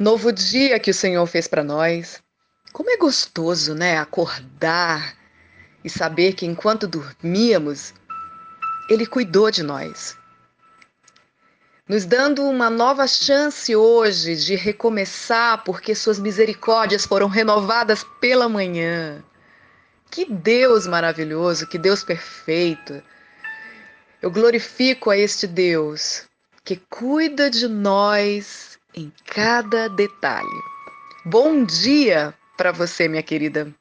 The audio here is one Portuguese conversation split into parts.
Novo dia que o Senhor fez para nós. Como é gostoso, né? Acordar e saber que enquanto dormíamos, Ele cuidou de nós. Nos dando uma nova chance hoje de recomeçar, porque Suas misericórdias foram renovadas pela manhã. Que Deus maravilhoso, que Deus perfeito. Eu glorifico a este Deus que cuida de nós em cada detalhe. Bom dia para você, minha querida.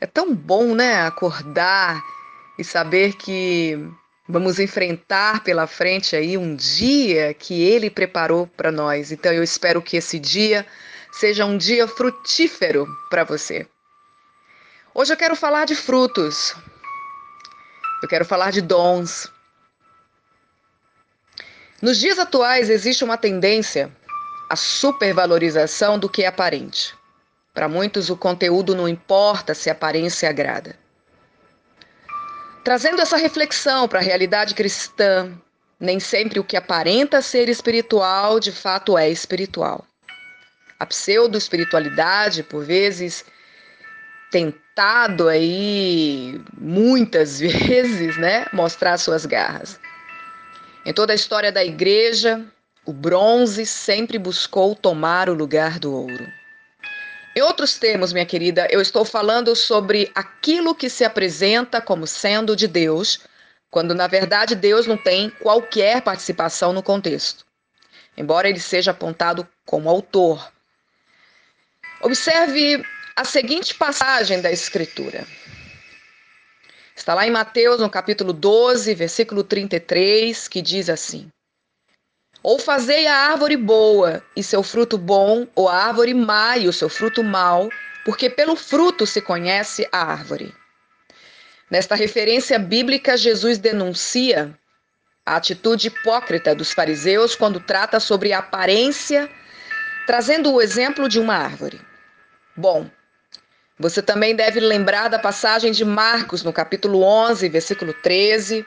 É tão bom, né, acordar e saber que vamos enfrentar pela frente aí um dia que ele preparou para nós. Então eu espero que esse dia seja um dia frutífero para você. Hoje eu quero falar de frutos. Eu quero falar de dons. Nos dias atuais existe uma tendência a supervalorização do que é aparente. Para muitos, o conteúdo não importa se a aparência agrada. Trazendo essa reflexão para a realidade cristã, nem sempre o que aparenta ser espiritual de fato é espiritual. A pseudo-espiritualidade, por vezes, tentado aí muitas vezes, né, mostrar suas garras. Em toda a história da igreja, o bronze sempre buscou tomar o lugar do ouro. Em outros termos, minha querida, eu estou falando sobre aquilo que se apresenta como sendo de Deus, quando na verdade Deus não tem qualquer participação no contexto, embora ele seja apontado como autor. Observe a seguinte passagem da Escritura. Está lá em Mateus, no capítulo 12, versículo 33, que diz assim: ou fazei a árvore boa e seu fruto bom, ou a árvore má e o seu fruto mau, porque pelo fruto se conhece a árvore. Nesta referência bíblica, Jesus denuncia a atitude hipócrita dos fariseus quando trata sobre a aparência, trazendo o exemplo de uma árvore. Bom, você também deve lembrar da passagem de Marcos, no capítulo 11, versículo 13,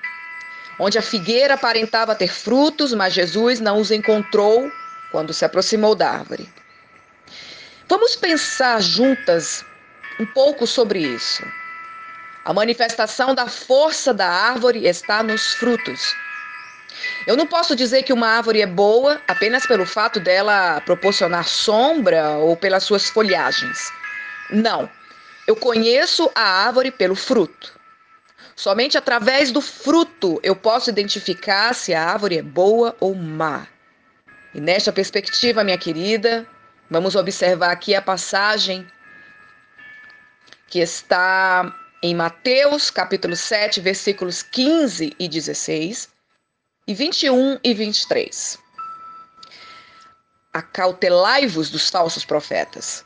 onde a figueira aparentava ter frutos, mas Jesus não os encontrou quando se aproximou da árvore. Vamos pensar juntas um pouco sobre isso. A manifestação da força da árvore está nos frutos. Eu não posso dizer que uma árvore é boa apenas pelo fato dela proporcionar sombra ou pelas suas folhagens. Não. Eu conheço a árvore pelo fruto. Somente através do fruto eu posso identificar se a árvore é boa ou má. E nesta perspectiva, minha querida, vamos observar aqui a passagem que está em Mateus, capítulo 7, versículos 15 e 16, e 21 e 23. Acautelai-vos dos falsos profetas,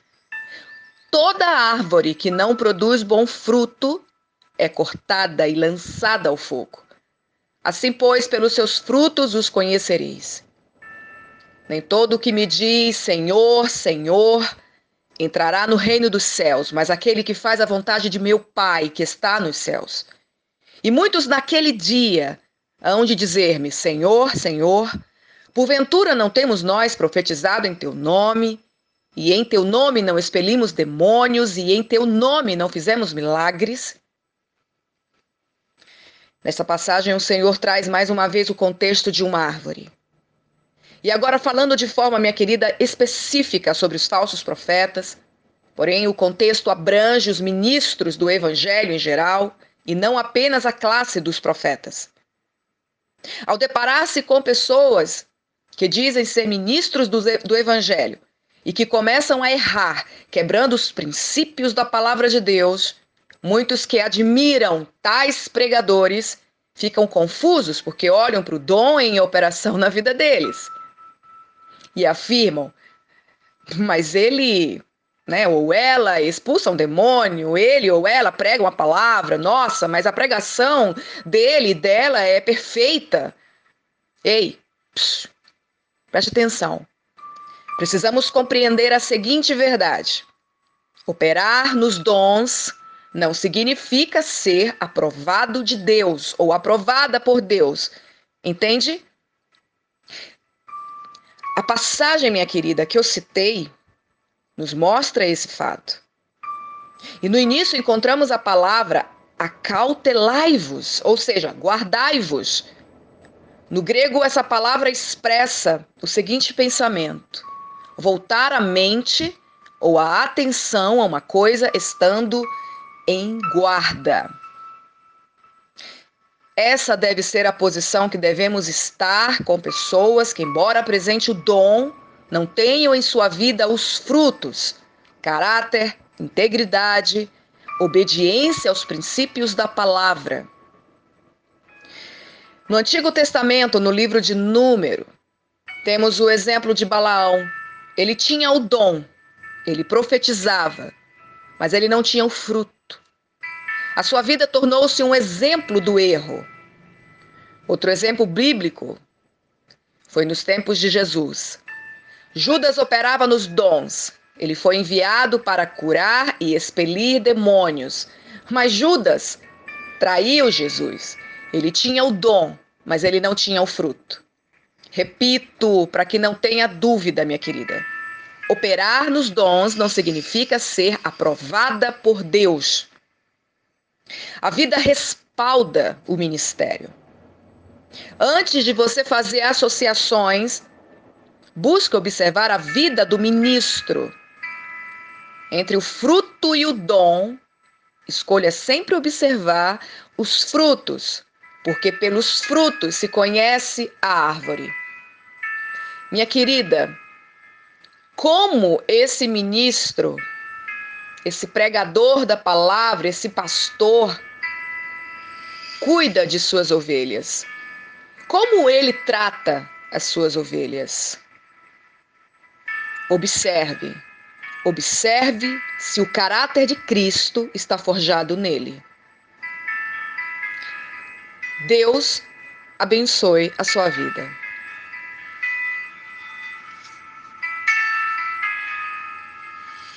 Toda árvore que não produz bom fruto é cortada e lançada ao fogo. Assim, pois, pelos seus frutos os conhecereis. Nem todo o que me diz Senhor, Senhor, entrará no reino dos céus, mas aquele que faz a vontade de meu Pai que está nos céus. E muitos naquele dia hão de dizer-me: Senhor, Senhor, porventura não temos nós profetizado em teu nome? E em teu nome não expelimos demônios, e em teu nome não fizemos milagres. Nessa passagem, o Senhor traz mais uma vez o contexto de uma árvore. E agora, falando de forma, minha querida, específica sobre os falsos profetas, porém o contexto abrange os ministros do evangelho em geral e não apenas a classe dos profetas. Ao deparar-se com pessoas que dizem ser ministros do, do evangelho, e que começam a errar, quebrando os princípios da palavra de Deus, muitos que admiram tais pregadores ficam confusos porque olham para o dom em operação na vida deles e afirmam: mas ele, né, ou ela expulsa um demônio, ele ou ela prega uma palavra, nossa, mas a pregação dele dela é perfeita. Ei, preste atenção. Precisamos compreender a seguinte verdade: operar nos dons não significa ser aprovado de Deus ou aprovada por Deus. Entende? A passagem, minha querida, que eu citei, nos mostra esse fato. E no início encontramos a palavra acautelai-vos, ou seja, guardai-vos. No grego, essa palavra expressa o seguinte pensamento: voltar a mente ou a atenção a uma coisa estando em guarda. Essa deve ser a posição que devemos estar com pessoas que, embora apresente o dom, não tenham em sua vida os frutos, caráter, integridade, obediência aos princípios da palavra. No Antigo Testamento, no livro de Número, temos o exemplo de Balaão. Ele tinha o dom, ele profetizava, mas ele não tinha o fruto. A sua vida tornou-se um exemplo do erro. Outro exemplo bíblico foi nos tempos de Jesus. Judas operava nos dons. Ele foi enviado para curar e expelir demônios. Mas Judas traiu Jesus. Ele tinha o dom, mas ele não tinha o fruto. Repito, para que não tenha dúvida, minha querida. Operar nos dons não significa ser aprovada por Deus. A vida respalda o ministério. Antes de você fazer associações, busque observar a vida do ministro. Entre o fruto e o dom, escolha sempre observar os frutos, porque pelos frutos se conhece a árvore. Minha querida, como esse ministro esse pregador da palavra, esse pastor, cuida de suas ovelhas. Como ele trata as suas ovelhas? Observe. Observe se o caráter de Cristo está forjado nele. Deus abençoe a sua vida.